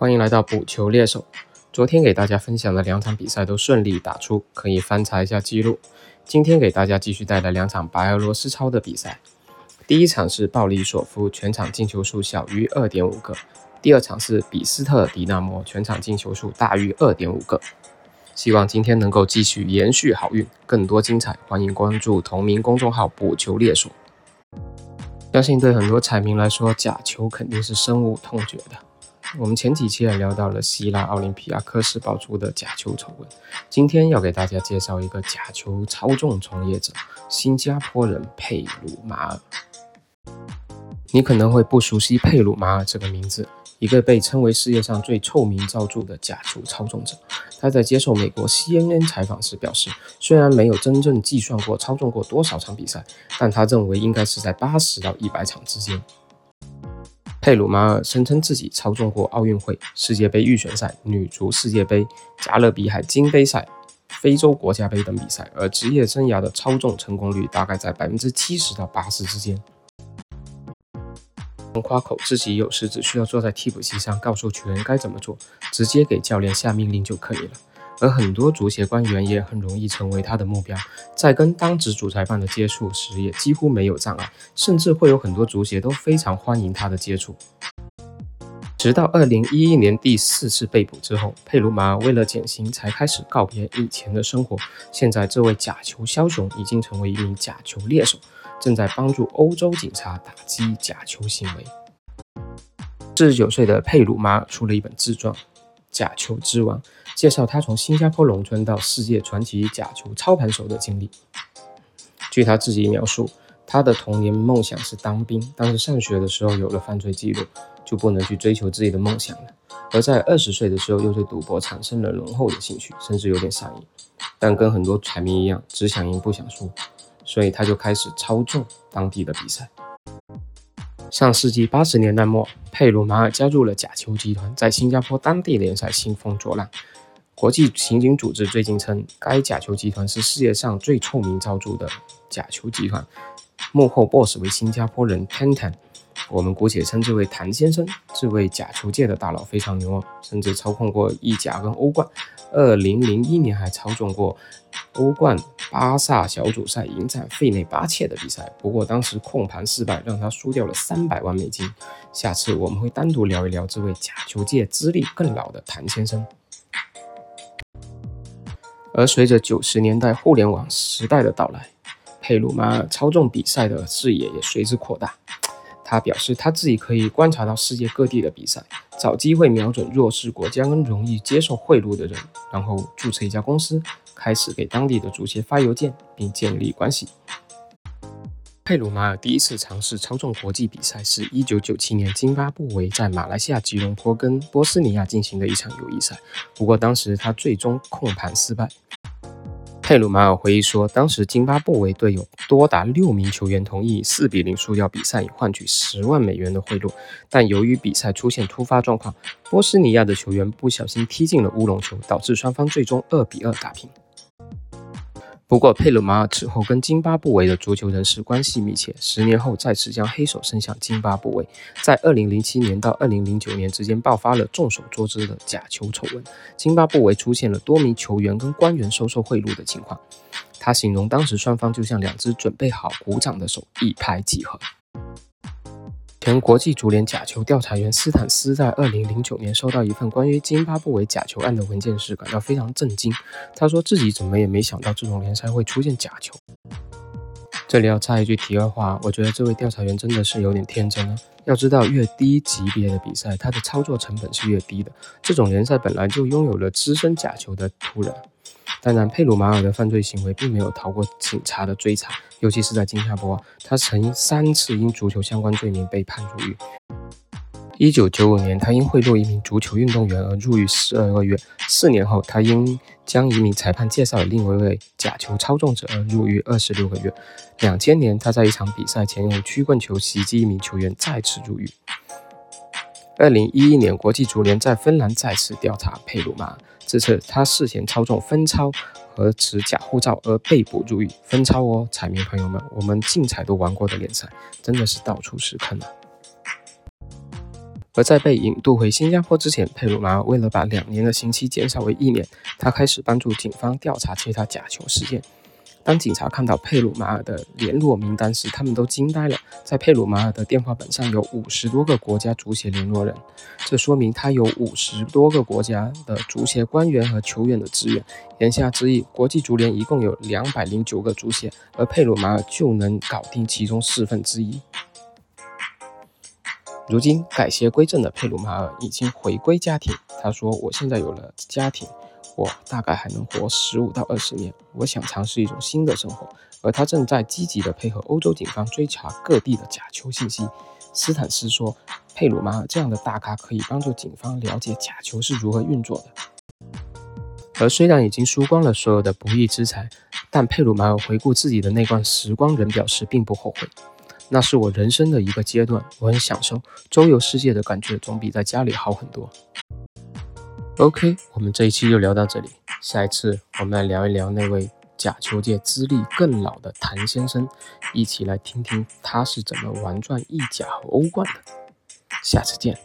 欢迎来到补球猎手。昨天给大家分享的两场比赛都顺利打出，可以翻查一下记录。今天给大家继续带来两场白俄罗斯超的比赛。第一场是鲍里索夫，全场进球数小于二点五个；第二场是比斯特迪纳摩，全场进球数大于二点五个。希望今天能够继续延续好运，更多精彩，欢迎关注同名公众号“补球猎手”。相信对很多彩民来说，假球肯定是深恶痛绝的。我们前几期也聊到了希腊奥林匹亚科斯爆出的假球丑闻，今天要给大家介绍一个假球操纵从业者——新加坡人佩鲁马尔。你可能会不熟悉佩鲁马尔这个名字，一个被称为世界上最臭名昭著的假球操纵者。他在接受美国 CNN 采访时表示，虽然没有真正计算过操纵过多少场比赛，但他认为应该是在八十到一百场之间。佩鲁马尔声称自己操纵过奥运会、世界杯预选赛、女足世界杯、加勒比海金杯赛、非洲国家杯等比赛，而职业生涯的操纵成功率大概在百分之七十到八十之间。夸口自己有时只需要坐在替补席上，告诉球员该怎么做，直接给教练下命令就可以了。而很多足协官员也很容易成为他的目标，在跟当值主裁判的接触时也几乎没有障碍，甚至会有很多足协都非常欢迎他的接触。直到二零一一年第四次被捕之后，佩鲁马为了减刑才开始告别以前的生活。现在，这位假球枭雄已经成为一名假球猎手，正在帮助欧洲警察打击假球行为。四十九岁的佩鲁马出了一本自传。假球之王介绍他从新加坡农村到世界传奇假球操盘手的经历。据他自己描述，他的童年梦想是当兵，但是上学的时候有了犯罪记录，就不能去追求自己的梦想了。而在二十岁的时候，又对赌博产生了浓厚的兴趣，甚至有点上瘾。但跟很多彩民一样，只想赢不想输，所以他就开始操纵当地的比赛。上世纪八十年代末，佩鲁马尔加入了假球集团，在新加坡当地联赛兴风作浪。国际刑警组织最近称，该假球集团是世界上最臭名昭著的假球集团，幕后 boss 为新加坡人 Tan Tan。我们姑且称之为谭先生。这位假球界的大佬非常牛哦，甚至操控过意甲跟欧冠。二零零一年还操纵过欧冠巴萨小组赛迎战费内巴切的比赛，不过当时控盘失败，让他输掉了三百万美金。下次我们会单独聊一聊这位假球界资历更老的谭先生。而随着九十年代互联网时代的到来，佩鲁马操纵比赛的视野也随之扩大。他表示，他自己可以观察到世界各地的比赛，找机会瞄准弱势国家跟容易接受贿赂的人，然后注册一家公司，开始给当地的足协发邮件，并建立关系。佩鲁马尔第一次尝试操纵国际比赛是一九九七年津巴布韦在马来西亚吉隆坡跟波斯尼亚进行的一场友谊赛，不过当时他最终控盘失败。佩鲁马尔回忆说，当时津巴布韦队有多达六名球员同意四比零输掉比赛，以换取十万美元的贿赂。但由于比赛出现突发状况，波斯尼亚的球员不小心踢进了乌龙球，导致双方最终二比二打平。不过，佩鲁马尔此后跟津巴布韦的足球人士关系密切，十年后再次将黑手伸向津巴布韦。在2007年到2009年之间，爆发了众所周知的假球丑闻，津巴布韦出现了多名球员跟官员收受贿赂的情况。他形容当时双方就像两只准备好鼓掌的手，一拍即合。前国际足联假球调查员斯坦斯在二零零九年收到一份关于津巴布韦假球案的文件时，感到非常震惊。他说自己怎么也没想到这种联赛会出现假球。这里要插一句题外话，我觉得这位调查员真的是有点天真了。要知道，越低级别的比赛，它的操作成本是越低的。这种联赛本来就拥有了滋生假球的土壤。当然，佩鲁马尔的犯罪行为并没有逃过警察的追查，尤其是在津加坡，他曾三次因足球相关罪名被判入狱。一九九五年，他因贿赂一名足球运动员而入狱十二个月；四年后，他因将一名裁判介绍给另一位假球操纵者而入狱二十六个月。两千年，他在一场比赛前用曲棍球袭击一名球员，再次入狱。二零一一年，国际足联在芬兰再次调查佩鲁马尔。这次他事前操纵分钞和持假护照而被捕入狱。分钞哦，彩民朋友们，我们竞彩都玩过的联赛，真的是到处是坑啊！而在被引渡回新加坡之前，佩鲁马尔为了把两年的刑期减少为一年，他开始帮助警方调查其他假球事件。当警察看到佩鲁马尔的联络名单时，他们都惊呆了。在佩鲁马尔的电话本上有五十多个国家足协联络人，这说明他有五十多个国家的足协官员和球员的支援。言下之意，国际足联一共有两百零九个足协，而佩鲁马尔就能搞定其中四分之一。如今改邪归正的佩鲁马尔已经回归家庭，他说：“我现在有了家庭。”我大概还能活十五到二十年。我想尝试一种新的生活，而他正在积极地配合欧洲警方追查各地的假球信息。斯坦斯说：“佩鲁马尔这样的大咖可以帮助警方了解假球是如何运作的。”而虽然已经输光了所有的不义之财，但佩鲁马尔回顾自己的那段时光，仍表示并不后悔。那是我人生的一个阶段，我很享受周游世界的感觉，总比在家里好很多。OK，我们这一期就聊到这里。下一次我们来聊一聊那位假球界资历更老的谭先生，一起来听听他是怎么玩转意甲和欧冠的。下次见。